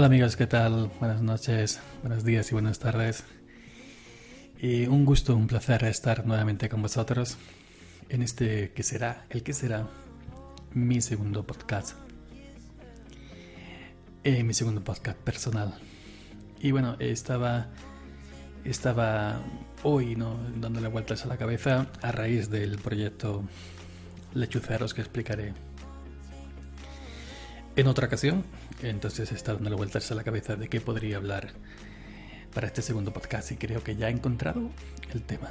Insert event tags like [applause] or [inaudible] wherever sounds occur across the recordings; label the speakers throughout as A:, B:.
A: Hola amigos, ¿qué tal? Buenas noches, buenos días y buenas tardes. Y un gusto, un placer estar nuevamente con vosotros en este que será, el que será mi segundo podcast. Eh, mi segundo podcast personal. Y bueno, estaba, estaba hoy ¿no? dándole vueltas a la cabeza a raíz del proyecto Lechuceros que explicaré en otra ocasión. Entonces está dándole vueltas a la cabeza de qué podría hablar para este segundo podcast y creo que ya he encontrado el tema.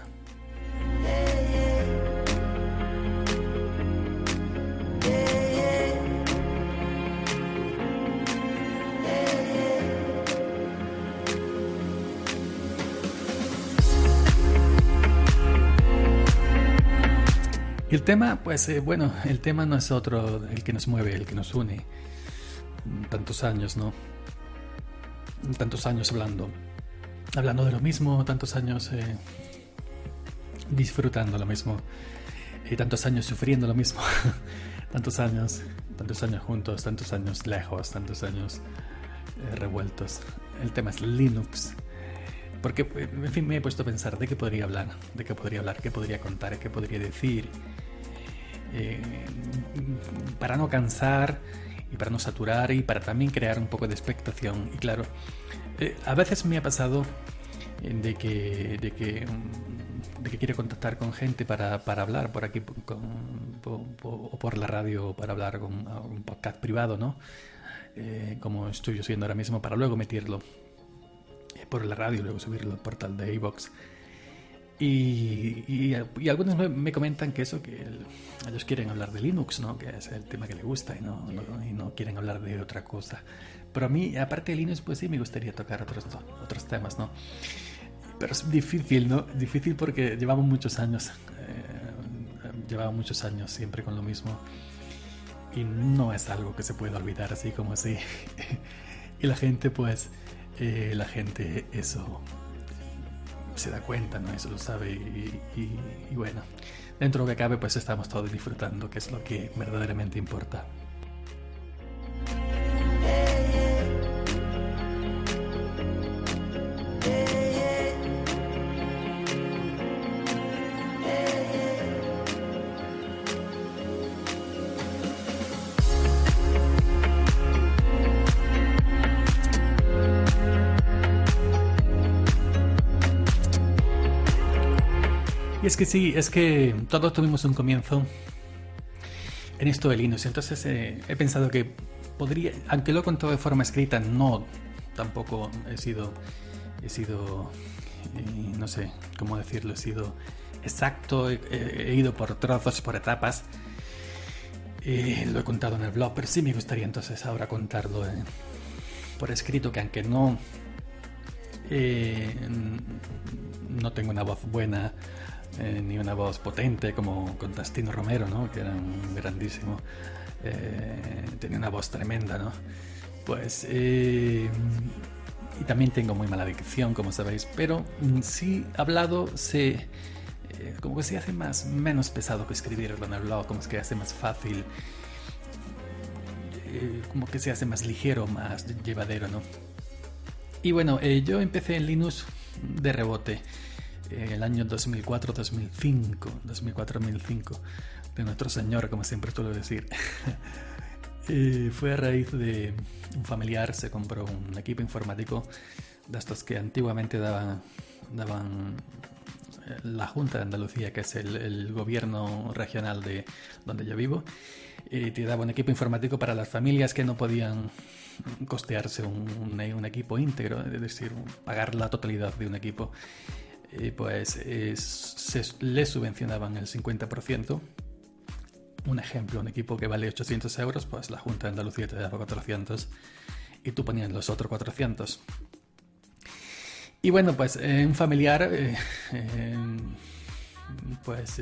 A: Y el tema, pues eh, bueno, el tema no es otro, el que nos mueve, el que nos une. Tantos años, ¿no? Tantos años hablando. Hablando de lo mismo, tantos años eh, disfrutando lo mismo. Y tantos años sufriendo lo mismo. [laughs] tantos años, tantos años juntos, tantos años lejos, tantos años eh, revueltos. El tema es Linux. Porque, en fin, me he puesto a pensar de qué podría hablar, de qué podría hablar, qué podría contar, qué podría decir. Eh, para no cansar y para no saturar y para también crear un poco de expectación. Y claro, eh, a veces me ha pasado eh, de que, de que, mm, de que contactar con gente para, para hablar por aquí o por la radio para hablar con un podcast privado, ¿no? como estoy haciendo ahora mismo, para luego meterlo por la radio luego subirlo al portal de iVox. Y, y, algunos me, comentan que eso, que ellos quieren hablar de Linux, ¿no? que es el tema que les gusta y no, y no, quieren hablar de otra cosa. Pero a mí, aparte de Linux, pues sí me gustaría tocar otros, otros temas, ¿no? Pero es difícil, ¿no? Difícil porque llevamos muchos años, eh, llevamos muchos años siempre con lo mismo. Y no es algo que se pueda olvidar así como así. [laughs] y la gente, pues, eh, la gente eso se da cuenta, ¿no? Eso lo sabe y, bueno, dentro de lo que cabe pues estamos todos disfrutando, que es lo que verdaderamente importa. Que sí, es que todos tuvimos un comienzo en esto de Linux. Entonces eh, he pensado que podría, aunque lo he contado de forma escrita, no, tampoco he sido, he sido, eh, no sé cómo decirlo, he sido exacto, he, ido por trozos, por etapas. Eh, lo he contado en el blog, pero sí me gustaría entonces ahora contarlo por escrito, que aunque no, no tengo una voz buena eh, ni una voz potente como Contastino Romero, ¿no? que era un grandísimo, eh, tenía una voz tremenda, ¿no? Pues, eh, y también tengo muy mala dicción, como sabéis, pero mm, sí hablado se, como que se hace más, menos pesado que escribirlo en blog, como que se hace más fácil, como que se hace más ligero, más llevadero, ¿no? Y bueno, yo empecé en Linux de rebote el año 2004-2005, 2004-2005, de nuestro Señor, como siempre suelo decir. [laughs] fue a raíz de un familiar, se compró un equipo informático de estos que antiguamente daban, daban la Junta de Andalucía, que es el, gobierno regional de donde yo vivo, y te daba un equipo informático para las familias que no podían costearse un, un, equipo íntegro, es decir, pagar la totalidad de un equipo. Y pues se les subvencionaban el 50%. Un ejemplo, un equipo que vale 800 euros, pues la Junta de Andalucía te daba 400 y tú ponías los otros 400. Y bueno, pues eh, un familiar, eh, eh, pues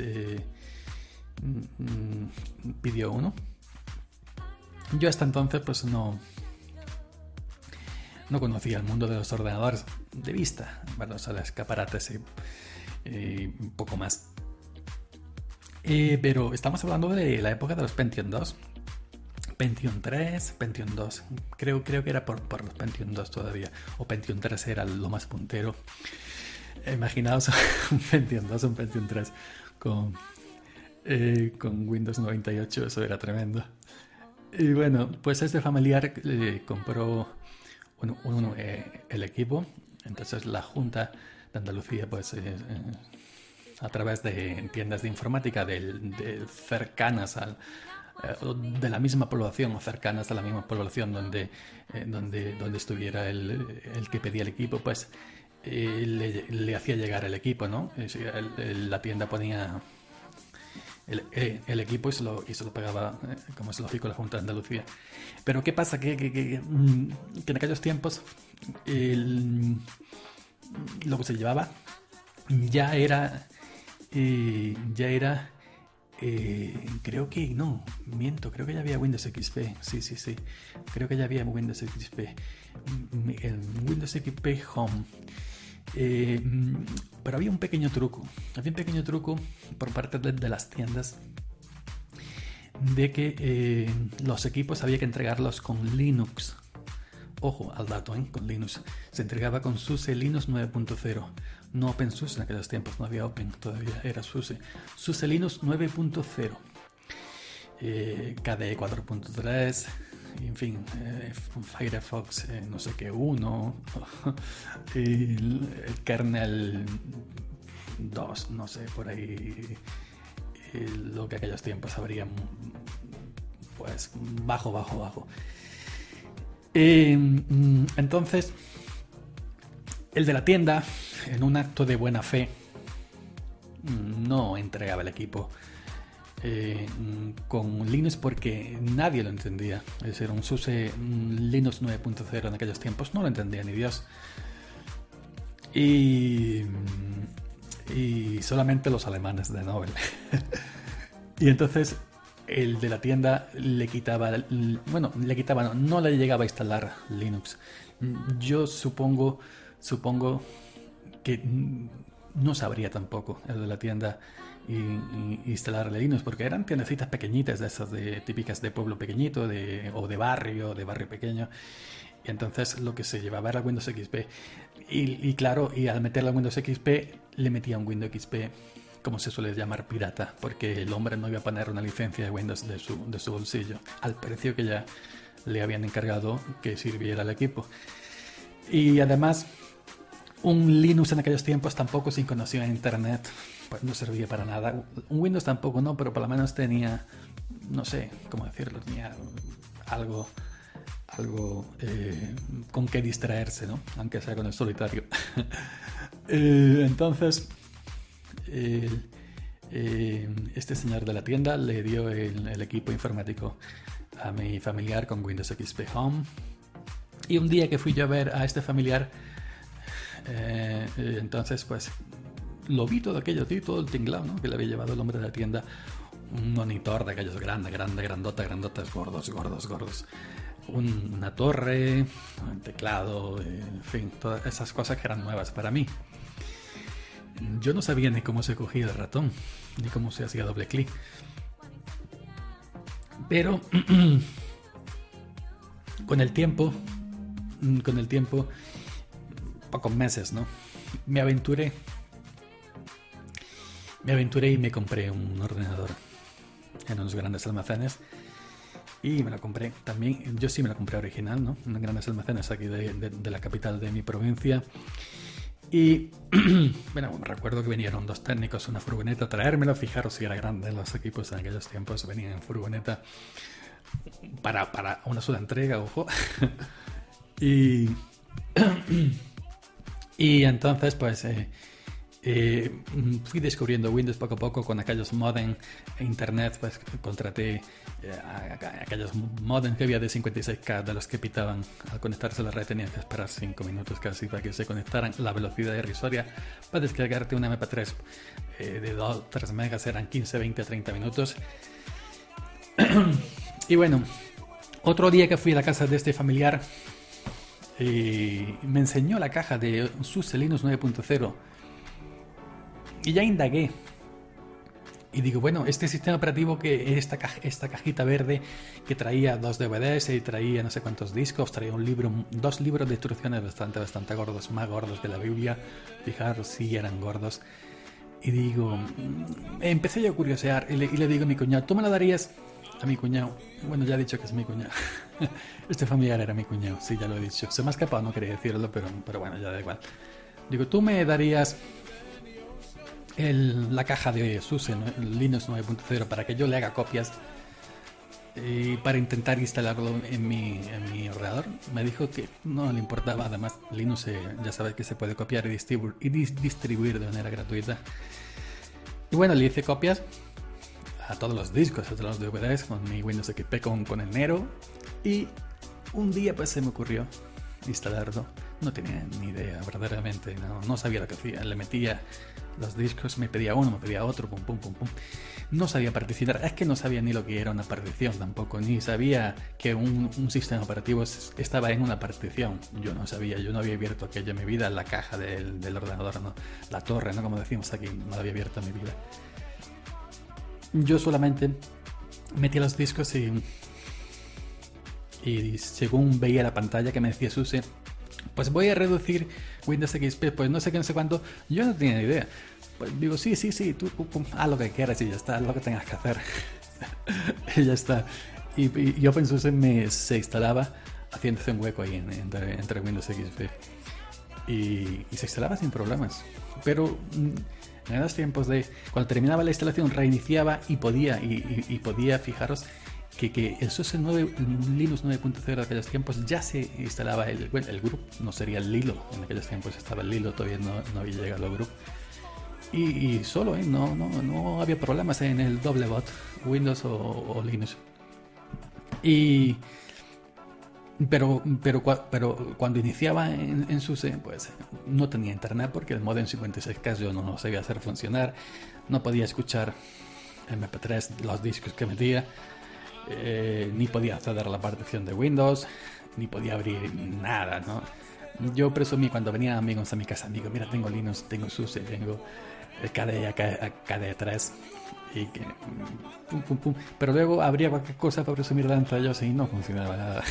A: mm, pidió uno. Yo hasta entonces pues no, no conocía el mundo de los ordenadores de vista, o sea, de escaparates y, un poco más. pero estamos hablando de la época de los Pentium 2. Pentium 3, Pentium 2. Creo, creo que era por, por los Pentium 2 todavía. O Pentium 3 era lo más puntero. Imaginaos [laughs] un Pentium 2, un Pentium 3 con, eh, con Windows 98. Eso era tremendo. Y bueno, pues este familiar eh, compró eh, el equipo. Entonces la Junta de Andalucía, pues a través de tiendas de informática de cercanas al, eh, de la misma población o cercanas a la misma población donde, eh, donde, donde estuviera el, el, que pedía el equipo, pues eh, le, le, hacía llegar el equipo, ¿no? la tienda ponía el, el, equipo y se, lo, y se lo pagaba, como es lógico, la Junta de Andalucía. Pero ¿qué pasa? Que, que, que, mm, en aquellos tiempos lo que se llevaba ya era, ya era eh, creo que no, miento, creo que ya había Windows XP. Sí, sí, sí. Creo que ya había Windows XP. Mm, el Windows XP Home. Eh, pero había un pequeño truco. Había un pequeño truco por parte de, las tiendas de que eh, los equipos había que entregarlos con Linux. Ojo al dato, con Linux. Se entregaba con SUSE Linux 9.0 no OpenSUSE en aquellos tiempos, no había Open, todavía era SUSE. SUSE Linux 9.0, eh, KDE 4.3, en fin, eh, Firefox eh, no sé qué 1, [laughs] el, kernel 2, no sé, por ahí lo que aquellos tiempos habría pues bajo, bajo, bajo. Mm, entonces, el de la tienda, en un acto de buena fe, no entregaba el equipo eh, con Linux porque nadie lo entendía. Es decir, un SUSE Linux 9.0 en aquellos tiempos no lo entendía ni Dios. Y, y solamente los alemanes de Nobel. [laughs] y entonces el de la tienda le quitaba, bueno, le quitaba, no, no le llegaba a instalar Linux. Yo supongo supongo que no sabría tampoco el de la tienda instalar Linux, porque eran tiendecitas pequeñitas, de esas típicas de pueblo pequeñito de, o de barrio, de barrio pequeño. Y entonces lo que se llevaba era Windows XP. Y, claro, y al meterle a Windows XP, le metía un Windows XP, como se suele llamar, pirata, porque el hombre no iba a poner una licencia de Windows de su, de su bolsillo, al precio que ya le habían encargado que sirviera al equipo. Y además, un Linux en aquellos tiempos tampoco sin conocía Internet, pues no servía para nada. Windows tampoco, no, pero por lo menos tenía, no sé cómo decirlo, tenía algo, algo eh, con que distraerse, ¿no? Aunque sea con el solitario. [laughs] Eh, entonces, eh, este señor de la tienda le dio el equipo informático a mi familiar con Windows XP Home. Y un día que fui yo a ver a este familiar, entonces, pues lo vi todo aquello, todo el tinglado, ¿no? Que le había llevado el hombre de la tienda. Un monitor de aquellos grande, grande, grandota, grandotas, gordos, gordos, gordos. una torre, un teclado, en fin, todas esas cosas que eran nuevas para mí. Yo no sabía ni cómo se cogía el ratón, ni cómo se hacía doble clic. Pero [clears throat] con el tiempo, con el tiempo, pocos meses, ¿no? Me aventuré. Me aventuré y me compré un ordenador en unos grandes almacenes. Y me lo compré también, yo sí me lo compré original, ¿no? En grandes almacenes aquí de, la capital de mi provincia. Y [clears throat] bueno, recuerdo que vinieron dos técnicos, una furgoneta a traérmelo. Fijaros si era grande, los equipos en aquellos tiempos venían en furgoneta para, para una sola entrega, ojo. [laughs] y, [clears throat] y entonces, pues eh, eh, fui descubriendo Windows poco a poco con aquellos modem e internet, pues contraté eh, aquellos modem que había de 56K de los que pitaban al conectarse a la red tenían que esperar 5 minutos casi para que se conectaran. La velocidad irrisoria para descargarte una MP3 eh, de 2, 3 megas eran 15, 20, 30 minutos. [clears throat] Y bueno otro día que fui a la casa de este familiar me enseñó la caja de SUSE Linux 9.0 y ya indagué. Y digo, bueno, este sistema operativo que esta, esta cajita verde que traía dos DVDs y traía no sé cuántos discos, traía un libro, dos libros de instrucciones bastante, bastante gordos, más gordos que la Biblia. Fijaros, sí eran gordos. Y digo, mm, empecé yo a curiosear y le, digo a mi cuñado, ¿tú me lo darías? A mi cuñado. Bueno, ya he dicho que es mi cuñado. [laughs] este familiar era mi cuñado, sí, ya lo he dicho. Se me ha escapado, no quería decirlo, pero, pero bueno, ya da igual. Digo, ¿tú me darías la caja de SUSE, Linux 9.0, para que yo le haga copias y para intentar instalarlo en mi, en ordenador. Me dijo que no le importaba, además Linux ya sabes que se puede copiar y distribuir, y distribuir de manera gratuita. Y bueno, le hice copias a todos los discos, a todos los DVDs con mi Windows XP con, con el Nero y un día pues se me ocurrió instalarlo. No tenía ni idea, verdaderamente, no, no sabía lo que hacía. Le metía los discos, me pedía uno, me pedía otro, pum, pum, pum, pum. No sabía particionar, es que no sabía ni lo que era una partición tampoco, ni sabía que un, sistema operativo estaba en una partición. Yo no sabía, yo no había abierto aquello en mi vida, la caja del, ordenador, ¿no? la torre, ¿no? como decimos aquí, no había abierto en mi vida. Yo solamente metía los discos y, y según veía la pantalla que me decía Suse, pues voy a reducir Windows XP, pues no sé qué, no sé cuánto, yo no tenía idea. Pues digo, sí, sí, sí, tú haz lo que quieras y ya está, haz lo que tengas que hacer. [laughs] y ya está. Y, yo pensé que me, se instalaba haciéndose un hueco ahí entre, Windows XP. Y, se instalaba sin problemas. Pero mm, en esos tiempos de cuando terminaba la instalación reiniciaba y podía, y podía, fijaros, que, que el SUSE 9, Linux 9.0 de aquellos tiempos ya se instalaba el, bueno, el grupo, no sería el Lilo, en aquellos tiempos estaba el Lilo, todavía no, no había llegado al grupo. Y, solo, ¿eh? no, no, no, había problemas en el doble bot, Windows o, Linux. Y, pero, pero, pero cuando iniciaba en, en, SUSE, pues no tenía internet porque el modem 56K yo no lo sabía hacer funcionar, no podía escuchar MP3, los discos que metía eh, ni podía acceder a la partición de Windows, ni podía abrir nada, ¿no? Yo presumí cuando venían amigos a mi casa, digo, mira, tengo Linux, tengo SUSE, tengo el KDE, KDE 3 y que, pum, pum, pum. Pero luego habría cualquier cosa para presumir delante de ellos y no funcionaba nada.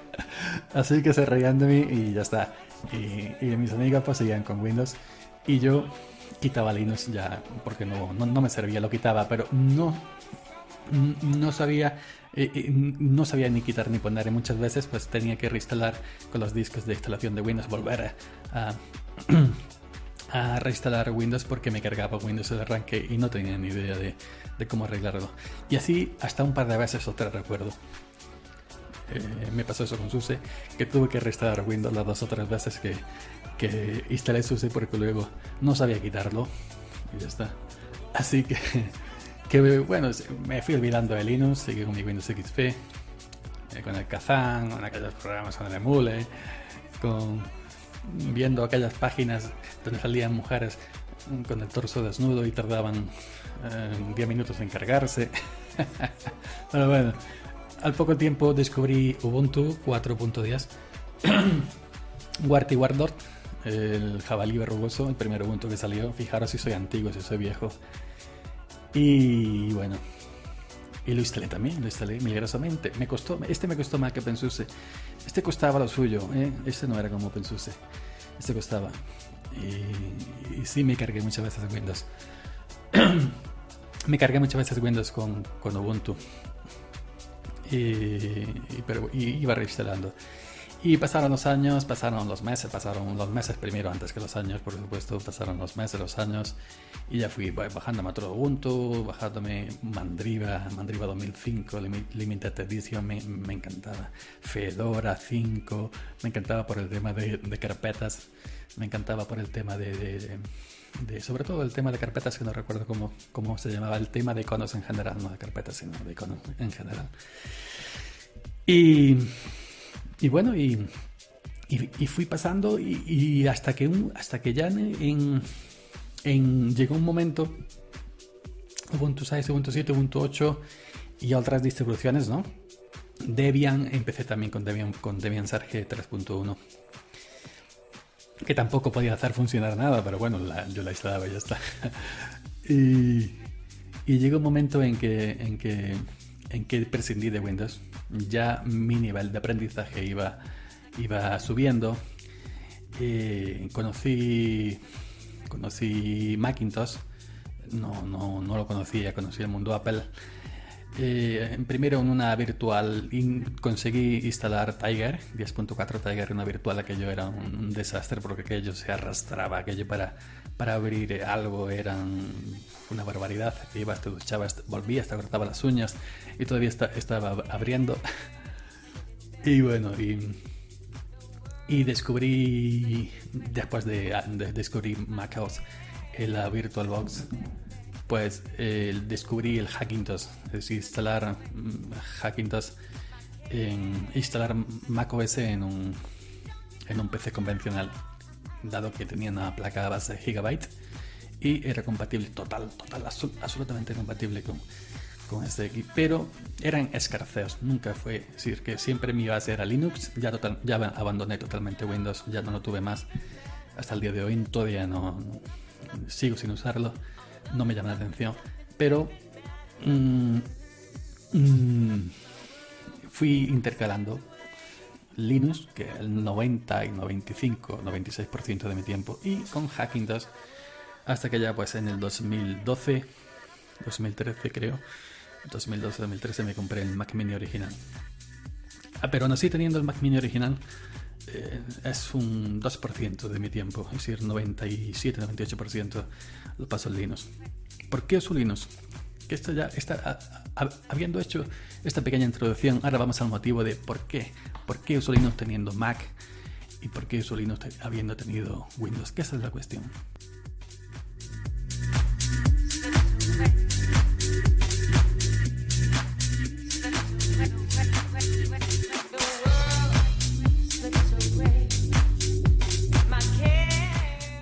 A: [laughs] Así que se reían de mí y ya está. Y, mis amigos pues seguían con Windows y yo quitaba Linux ya porque no, no, no me servía, lo quitaba, pero no no sabía eh, eh, no sabía ni quitar ni poner y muchas veces pues tenía que reinstalar con los discos de instalación de Windows volver a, [clears throat] reinstalar Windows porque me cargaba Windows de arranque y no tenía ni idea de, cómo arreglarlo. Y así hasta un par de veces otra recuerdo. Eh, me pasó eso con SUSE que tuve que reinstalar Windows las dos o tres veces que, que instalé SUSE porque luego no sabía quitarlo. Y ya está. Así que [laughs] que bueno, me fui olvidando de Linux, seguí con mi Windows XP, eh, con el Kazan, con aquellos programas con el Emule, con viendo aquellas páginas donde salían mujeres con el torso desnudo y tardaban 10 eh, minutos en cargarse. [laughs] Pero bueno, al poco tiempo descubrí Ubuntu 4.10, Wart y Wardort, el jabalí verrugoso, el primer Ubuntu que salió. Fijaros si soy antiguo, si soy viejo. Y bueno, y lo instalé también, lo instalé milagrosamente. Me costó, este me costó más que Pensuse. Este costaba lo suyo, ¿eh? este no era como Pensuse. Este costaba. Y, y sí me cargué muchas veces Windows. [clears throat] me cargué muchas veces Windows con, con Ubuntu. Y, pero iba reinstalando. Y pasaron los años, pasaron los meses, pasaron los meses primero antes que los años, por supuesto, pasaron los meses, los años, y ya fui bajándome a todo Ubuntu, bajándome Mandriva, Mandriva 2005, Limited Edition, me, me encantaba. Fedora 5, me encantaba por el tema de, de carpetas, me encantaba por el tema de, de, sobre todo el tema de carpetas, que no recuerdo cómo, cómo se llamaba, el tema de iconos en general, no de carpetas, sino de iconos en general. Y y bueno, y, y, fui pasando y, hasta, que hasta que ya en, en, llegó un momento, Ubuntu 6, Ubuntu 7, Ubuntu 8 y otras distribuciones, ¿no? Debian, empecé también con Debian, con Debian Sarge 3.1 que tampoco podía hacer funcionar nada, pero bueno, yo la instalaba y ya está. [laughs] y, y llegó un momento en que, en que, en que prescindí de Windows ya mi nivel de aprendizaje iba, iba subiendo. Eh, conocí, conocí Macintosh, no, no, no lo conocía, conocí el mundo Apple. Eh, primero en una virtual conseguí instalar Tiger 10.4 Tiger una virtual aquello era un, desastre porque aquello se arrastraba aquello para, para abrir algo era una barbaridad ibas te duchabas volvías te las uñas y todavía estaba abriendo. [laughs] Y bueno y, y descubrí después de, de descubrir macOS en la VirtualBox pues descubrí el Hackintosh, es instalar mm, Hackintosh, en, instalar macOS en un, en un PC convencional, dado que tenía una placa base Gigabyte y era compatible, total, total, absolutamente compatible con, con este equipo, pero eran escarceos, nunca fue, es decir, que siempre mi base era Linux, ya, total, ya abandoné totalmente Windows, ya no lo tuve más, hasta el día de hoy todavía no sigo sin usarlo no me llama la atención. Pero mm, mm, fui intercalando Linux, que el 90 y 95, 96% de mi tiempo, y con Hackintosh, hasta que ya pues en el 2012, 2013 creo, 2012-2013 me compré el Mac Mini original. Ah, pero aún así teniendo el Mac Mini original, eh, es un 2% de mi tiempo, es decir, 97-98% lo paso en Linux. ¿Por qué uso Linux? Que esto ya está, habiendo hecho esta pequeña introducción, ahora vamos al motivo de por qué. ¿Por qué uso Linux teniendo Mac? ¿Y por qué uso Linux habiendo tenido Windows? Que esa es la cuestión.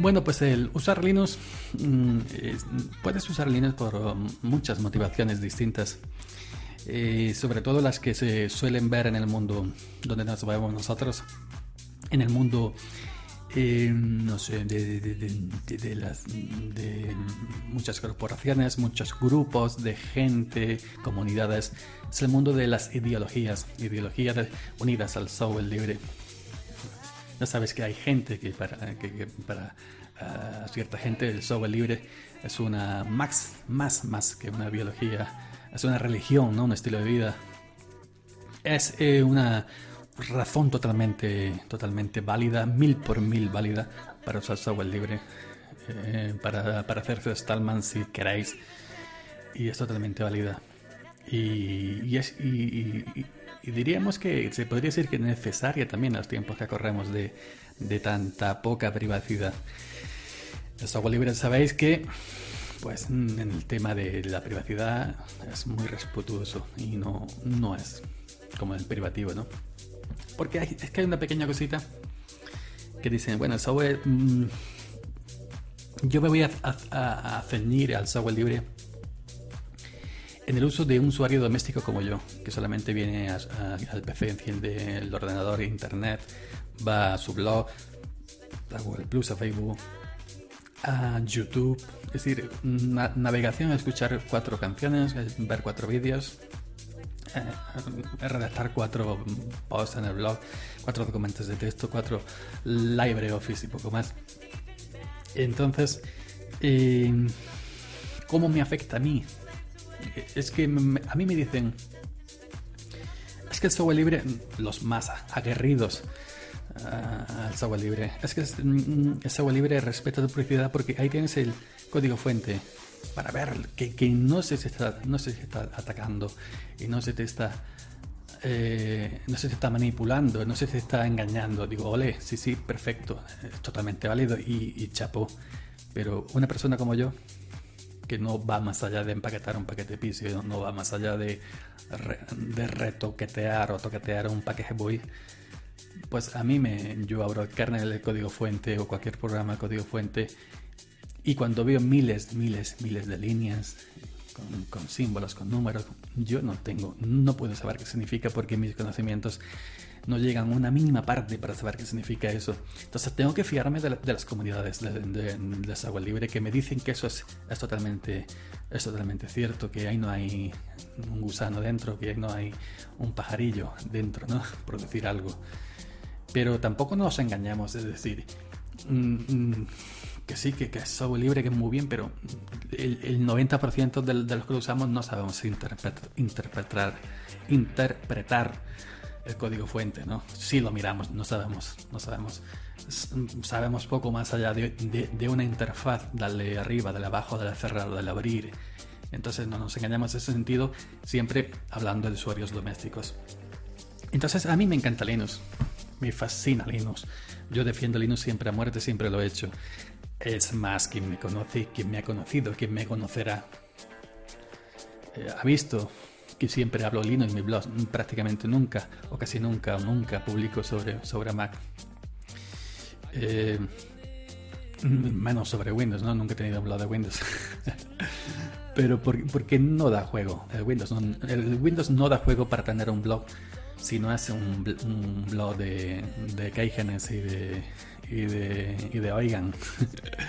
A: Bueno, pues el usar Linux, mm, puedes usar Linux por um, muchas motivaciones distintas, eh, sobre todo las que se suelen ver en el mundo donde nos movemos nosotros, en el mundo, eh, de, de muchas corporaciones, muchos grupos de gente, comunidades, es el mundo de las ideologías, ideologías unidas al software libre ya sabes que hay gente que para, que, para ah, cierta gente el software libre es una más, más, más que una biología, es una religión, ¿no? un estilo de vida. Es eh, una razón totalmente, totalmente válida, mil por mil válida para usar software libre, eh, para, para hacerse Stallman si queráis, y es totalmente válida. Y, es, y, y diríamos que se podría decir que es necesaria también en los tiempos que corremos de, de tanta poca privacidad. El software libre sabéis que pues en el tema de la privacidad es muy respetuoso y no, no es como el privativo, ¿no? Porque es que hay una pequeña cosita que dicen, bueno, el software... Mm, yo me voy a, a, a ceñir al software libre en el uso de un usuario doméstico como yo, que solamente viene al PC, enciende el ordenador e internet, va a su blog, a Google Plus, a Facebook, a YouTube, es decir, navegación, escuchar cuatro canciones, ver cuatro vídeos, eh, redactar cuatro posts en el blog, cuatro documentos de texto, cuatro LibreOffice y poco más. Entonces, eh, ¿cómo me afecta a mí es que a mí me dicen, es que el software libre, los más aguerridos al software libre. Es que mm, el software libre respeta tu privacidad porque ahí tienes el código fuente para ver que, que no, se está, no se está atacando y no se te está eh, no se te está manipulando, no se te está engañando. Digo, ole, sí, sí, perfecto, es totalmente válido y, y chapo. Pero una persona como yo, que no va más allá de empaquetar un paquete piso, no va más allá de, de retoquetear o toquetear un paquete boy, pues a mí me, yo abro el kernel de código fuente o cualquier programa de código fuente y cuando veo miles, miles, miles de líneas con, símbolos, con números, yo no tengo, no puedo saber qué significa porque mis conocimientos no llegan una mínima parte para saber qué significa eso. Entonces tengo que fiarme de, las comunidades de, de, de, libre que me dicen que eso es, totalmente, es totalmente cierto, que ahí no hay un gusano dentro, que ahí no hay un pajarillo dentro, ¿no? [laughs] Por decir algo. Pero tampoco nos engañamos, es decir, mm, mm, que sí, que, es software libre, que es muy bien, pero el, 90% de, los que lo usamos no sabemos interpretar, interpretar el código fuente, ¿no? Si lo miramos, no sabemos, no sabemos. Sabemos poco más allá de, una interfaz, darle arriba, darle abajo, darle cerrar, darle abrir. Entonces no nos engañamos en ese sentido, siempre hablando de usuarios domésticos. Entonces a mí me encanta Linux, me fascina Linux. Yo defiendo Linux siempre a muerte, siempre lo he hecho. Es más, quien me conoce, quien me ha conocido, quien me conocerá, eh, ha visto que siempre hablo Linux en mi blog, prácticamente nunca, o casi nunca, o nunca publico sobre, sobre Mac. Eh, menos sobre Windows, ¿no? Nunca he tenido un blog de Windows. [laughs] Pero porque no da juego. El Windows no, el Windows no da juego para tener un blog si no hace un, blog de, de y de, y de, y de Oigan.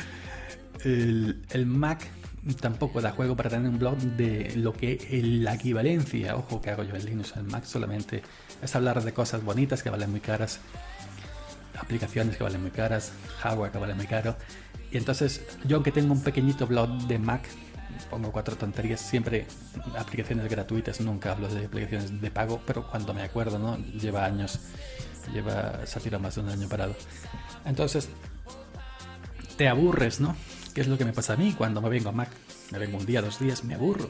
A: [laughs] el, el, Mac tampoco da juego para tener un blog de lo que la equivalencia, ojo que hago yo en Linux, el Mac solamente es hablar de cosas bonitas que valen muy caras, aplicaciones que valen muy caras, hardware que vale muy caro. Y entonces yo aunque tengo un pequeñito blog de Mac, pongo cuatro tonterías, siempre aplicaciones gratuitas, nunca hablo de aplicaciones de pago, pero cuando me acuerdo, ¿no? Lleva años, lleva, se ha tirado más de un año parado. Entonces, te aburres, ¿no? ¿Qué es lo que me pasa a mí cuando me vengo a Mac? Me vengo un día, dos días, me aburro.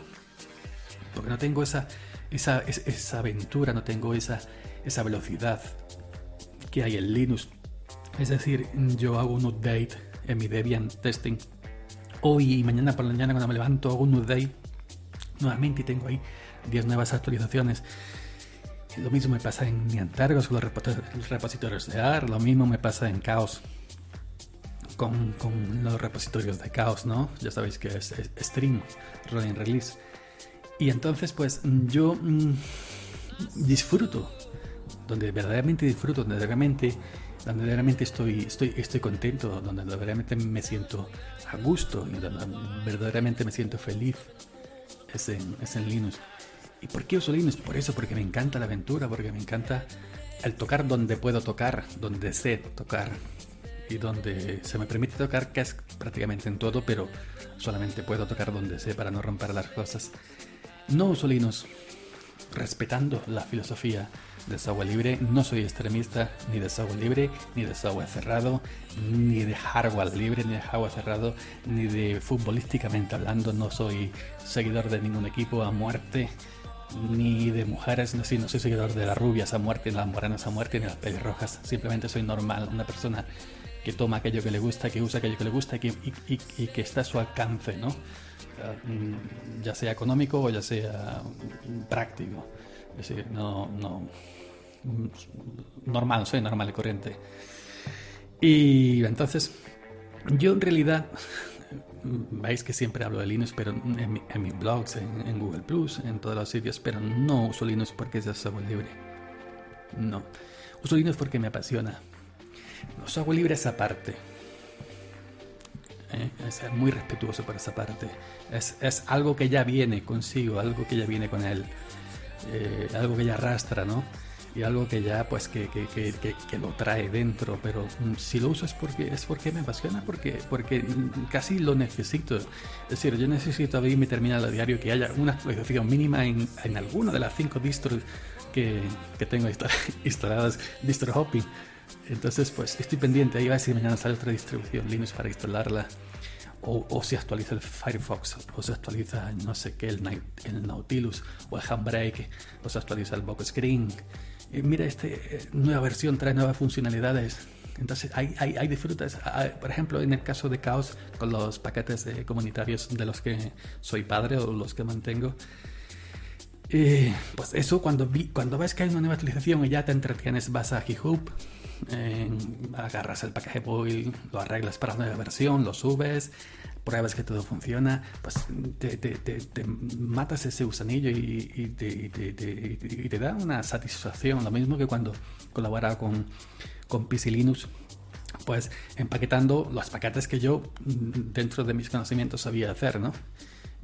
A: Porque no tengo esa, esa, esa aventura, no tengo esa, esa velocidad que hay en Linux. Es decir, yo hago un update en mi Debian testing hoy y mañana por la mañana cuando me levanto hago un update nuevamente y tengo ahí 10 nuevas actualizaciones. Lo mismo me pasa en Niantargos con los repositorios de AR, lo mismo me pasa en Chaos con, los repositorios de Chaos, ¿no? Ya sabéis que es, Stream, Running Release. Y entonces, pues yo mm, disfruto, donde verdaderamente disfruto, donde realmente, donde verdaderamente estoy, estoy, estoy contento, donde verdaderamente me siento a gusto y donde verdaderamente me siento feliz, es en, es en Linux. ¿Y por qué uso Linux? Por eso, porque me encanta la aventura, porque me encanta el tocar donde puedo tocar, donde sé tocar y donde se me permite tocar, es prácticamente en todo, pero solamente puedo tocar donde sé para no romper las cosas. No uso Linux, respetando la filosofía de software libre. No soy extremista ni de software libre, ni de software cerrado, ni de hardware libre, ni de hardware cerrado, ni de futbolísticamente hablando. No soy seguidor de ningún equipo a muerte ni de mujeres, no, no soy seguidor de las rubias a muerte, ni las morenas a muerte, ni las pelirrojas. Simplemente soy normal, una persona que toma aquello que le gusta, que usa aquello que le gusta y, y, que está a su alcance, ¿no? Mm, ya sea económico o ya sea práctico. Es decir, no, no, mm, normal, soy normal y corriente. Y entonces, yo en realidad [laughs] veis que siempre hablo de Linux, pero en, mis blogs, en, Google Plus, en todos los sitios, pero no uso Linux porque es software libre. No. Uso Linux porque me apasiona. No software libre es aparte. ¿Eh? Es ser muy respetuoso por esa parte. Es, es, algo que ya viene consigo, algo que ya viene con él, eh, algo que ya arrastra, ¿no? y algo que ya pues que, que, que, que, lo trae dentro pero mm, si lo uso es porque es porque me apasiona porque porque casi lo necesito es decir yo necesito abrir mi terminal a diario que haya una actualización mínima en, en alguna de las cinco distros que tengo [laughs] instaladas distro hopping Entonces, pues estoy pendiente. Ahí va a decir mañana sale otra distribución Linux para instalarla. O, o si actualiza el Firefox, o se actualiza no sé qué, el, el Nautilus, o el Handbrake, o se actualiza el Box Screen. Y mira, esta eh, nueva versión trae nuevas funcionalidades. Entonces, hay, hay, hay disfrutas. Ah, por ejemplo, en el caso de Chaos, con los paquetes comunitarios de los que soy padre o los que mantengo, eh, pues eso, cuando, vi, cuando ves que hay una nueva actualización y ya te entretienes, vas a GitHub, agarras el paquete build, lo arreglas para la nueva versión, lo subes, pruebas que todo funciona, pues te, matas ese gusanillo y, te, da una satisfacción, lo mismo que cuando colabora con, con PC Linux, pues empaquetando los paquetes que yo dentro de mis conocimientos sabía hacer, ¿no?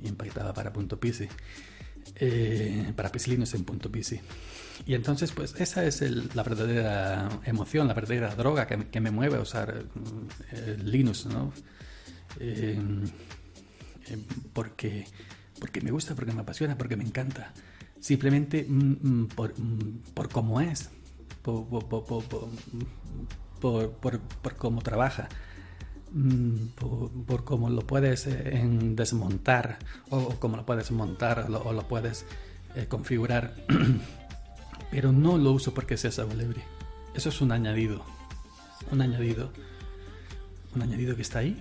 A: Y empaquetaba para .pc eh, para Linux en punto .pc. Y entonces, pues esa es la verdadera emoción, la verdadera droga que, me mueve a usar eh, Linux, ¿no? Eh, eh, porque, porque me gusta, porque me apasiona, porque me encanta. Simplemente mm, mm, por, mm, por cómo es, por, por, por, por cómo trabaja. Mm, por, cómo lo puedes eh, desmontar o, cómo lo puedes montar o lo, puedes eh, configurar. [clears throat] Pero no lo uso porque sea Sabo libre. Eso es un añadido. Un añadido. Un añadido que está ahí.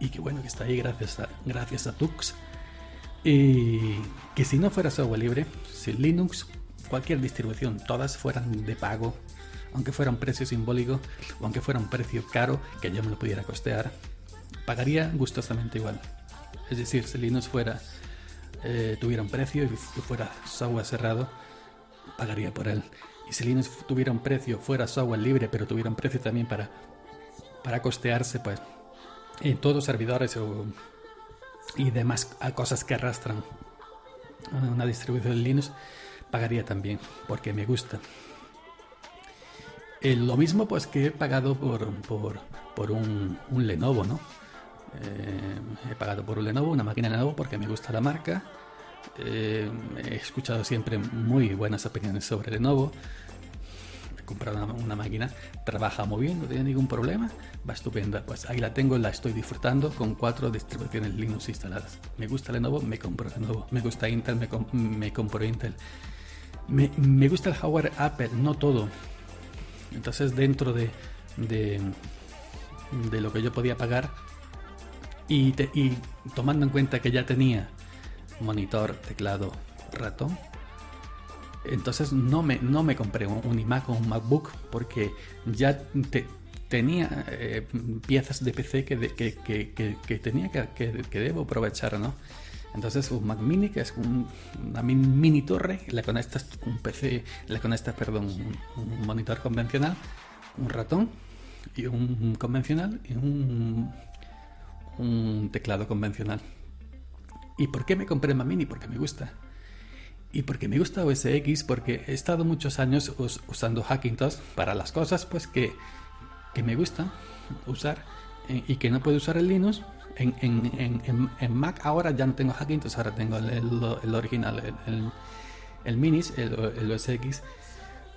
A: Y que bueno que está ahí gracias a, gracias a Tux. Y que si no fuera software libre, si Linux, cualquier distribución, todas fueran de pago, aunque fuera un precio simbólico o aunque fuera un precio caro que yo me lo pudiera costear, pagaría gustosamente igual. Es decir, si Linux fuera, eh, tuviera un precio y fuera software cerrado, pagaría por él. Y si Linux tuviera un precio, fuera software libre, pero tuviera un precio también para, para costearse, pues en todos servidores y demás cosas que arrastran una distribución de Linux, pagaría también, porque me gusta. Eh, lo mismo pues que he pagado por, por, un, Lenovo, ¿no? Eh, he pagado por un Lenovo, una máquina Lenovo porque me gusta la marca. Eh, he escuchado siempre muy buenas opiniones sobre Lenovo. He comprado una, máquina, trabaja muy bien, no tiene ningún problema, va estupenda. Pues ahí la tengo, la estoy disfrutando con cuatro distribuciones Linux instaladas. Me gusta Lenovo, me compro Lenovo. Me gusta Intel, me, me compro Intel. Me, gusta el hardware Apple, no todo entonces dentro de, de, lo que yo podía pagar y, y, tomando en cuenta que ya tenía monitor, teclado, ratón, entonces no me, no me compré un, iMac o un MacBook porque ya tenía eh, piezas de PC que, que, que, tenía que, debo aprovechar, ¿no? Entonces un Mac Mini, que es una mini torre, le conectas un PC, le conectas, perdón, un, monitor convencional, un ratón y un convencional y un, un teclado convencional. ¿Y por qué me compré el Mac Mini? Porque me gusta. Y porque me gusta OS X, porque he estado muchos años usando Hackintosh para las cosas pues que, que me gusta usar eh, y que no puedo usar en Linux en, en, en, Mac ahora ya no tengo Hackintosh, ahora tengo el, el, original, el, el, Minis, el, OS X.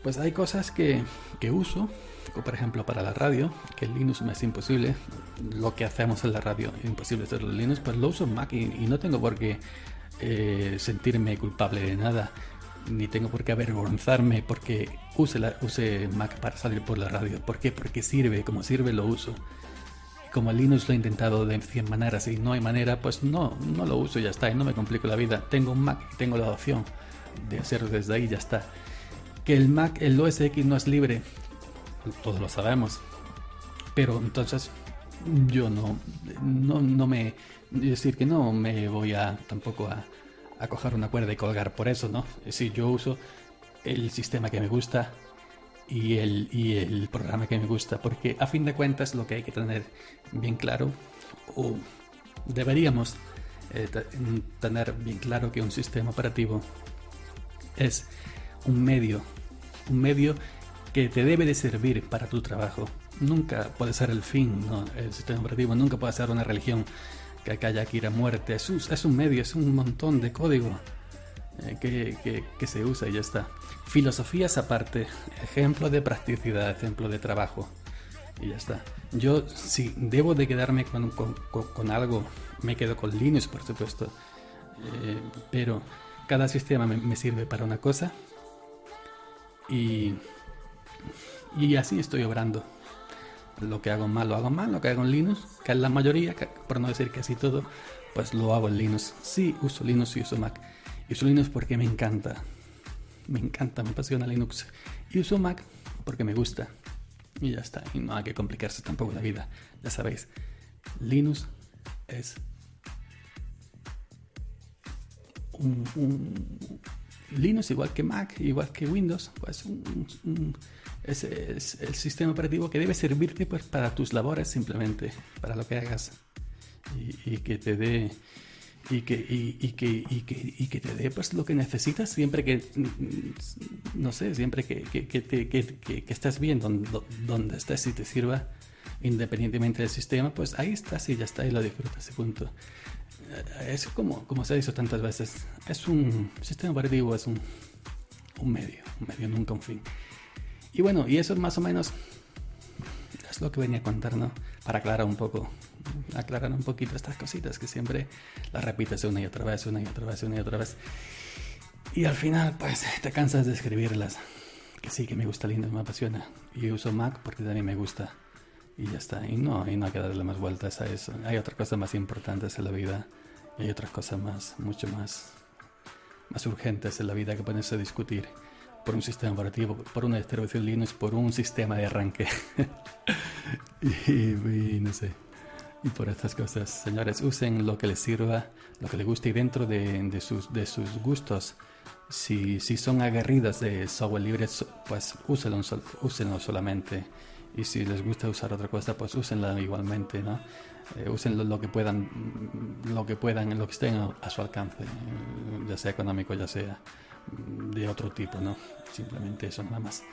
A: Pues hay cosas que, que uso, por ejemplo para la radio, que Linux me es imposible. Lo que hacemos en la radio es imposible hacerlo en Linux, pues lo uso en Mac y, no tengo por qué eh, sentirme culpable de nada ni tengo por qué avergonzarme porque use, la, use Mac para salir por la radio. ¿Por qué? Porque sirve, como sirve lo uso como Linux lo he intentado de 100 maneras y no hay manera, pues no, no lo uso y ya está, y no me complico la vida. Tengo un Mac, tengo la opción de hacerlo desde ahí y ya está. Que el Mac, el OS X no es libre, todos lo sabemos. Pero entonces yo no, no, no me, decir que no me voy a tampoco a, a coger una cuerda y colgar por eso, ¿no? Es decir, yo uso el sistema que me gusta, y el, y el programa que me gusta, porque a fin de cuentas lo que hay que tener bien claro, o deberíamos eh, tener bien claro que un sistema operativo es un medio, un medio que te debe de servir para tu trabajo. Nunca puede ser el fin, el sistema operativo nunca puede ser una religión que haya que ir a muerte. Es un, es un medio, es un montón de código que, que, se usa y ya está. Filosofías aparte, ejemplo de practicidad, ejemplo de trabajo y ya está. Yo si debo de quedarme con, con, con algo, me quedo con Linux por supuesto, eh, pero cada sistema me, me, sirve para una cosa y, y así estoy obrando. Lo que hago mal lo hago mal, lo que hago en Linux, que es la mayoría, por no decir casi todo, pues lo hago en Linux. Sí, uso Linux y uso Mac. Uso Linux porque me encanta. Me encanta, me apasiona Linux. Y uso Mac porque me gusta. Y ya está. Y no hay que complicarse tampoco la vida. Ya sabéis, Linux es un, Linux igual que Mac, igual que Windows, pues es, el sistema operativo que debe servirte pues, para tus labores simplemente, para lo que hagas y, que te dé y que, y, que, y, que, y que te dé pues lo que necesitas siempre que no sé siempre que, que, que, que estés bien donde, donde estés y te sirva independientemente del sistema pues ahí estás y ya está y lo disfrutas ese punto eh, es como, como se ha dicho tantas veces, es un sistema operativo, es un, un medio, un medio, nunca un fin. Y bueno, y eso más o menos es lo que venía a contar, ¿no? Para aclarar un poco, aclarar un poquito estas cositas que siempre las repites una y otra vez, una y otra vez, una y otra vez. Y al final, pues te cansas de escribirlas. Que sí, que me gusta lindo, me apasiona. Y uso Mac porque también me gusta y ya está. Y no, y no hay que darle más vueltas a eso. Hay otras cosas más importantes en la vida y hay otras cosas más, mucho más, más urgentes en la vida que ponerse a discutir por un sistema operativo, por una distribución Linux, por un sistema de arranque. [laughs] y, no sé. Y por estas cosas, señores, usen lo que les sirva, lo que les guste y dentro de, de, sus, de sus gustos. Si, si son aguerridas de software libre, pues úsenlo, úsenlo solamente y si les gusta usar otra cosa, pues úsenla igualmente, ¿no? Eh, usen lo, que puedan, lo que puedan, lo que estén a, su alcance, ya sea económico, ya sea de otro tipo, ¿no? Simplemente eso nada más.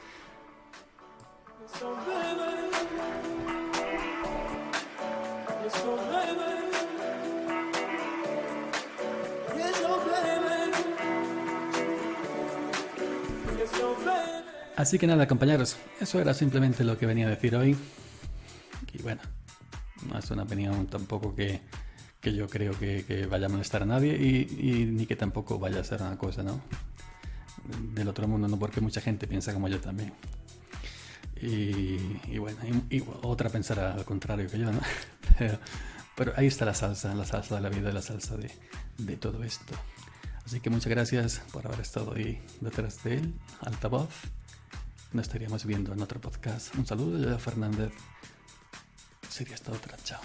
A: Así que nada, compañeros, eso era simplemente lo que venía a decir hoy. Y bueno, no es una opinión tampoco que, yo creo que, vaya a molestar a nadie y, ni que tampoco vaya a ser una cosa, ¿no? Del otro mundo, no porque mucha gente piensa como yo también. Y, bueno, otra pensará al contrario que yo, ¿no? [laughs] Pero, ahí está la salsa, la salsa de la vida, la salsa de, de todo esto. Así que muchas gracias por haber estado ahí detrás de él, altavoz. Nos estaríamos viendo en otro podcast. Un saludo de Fernández. Sería hasta otra. Chao.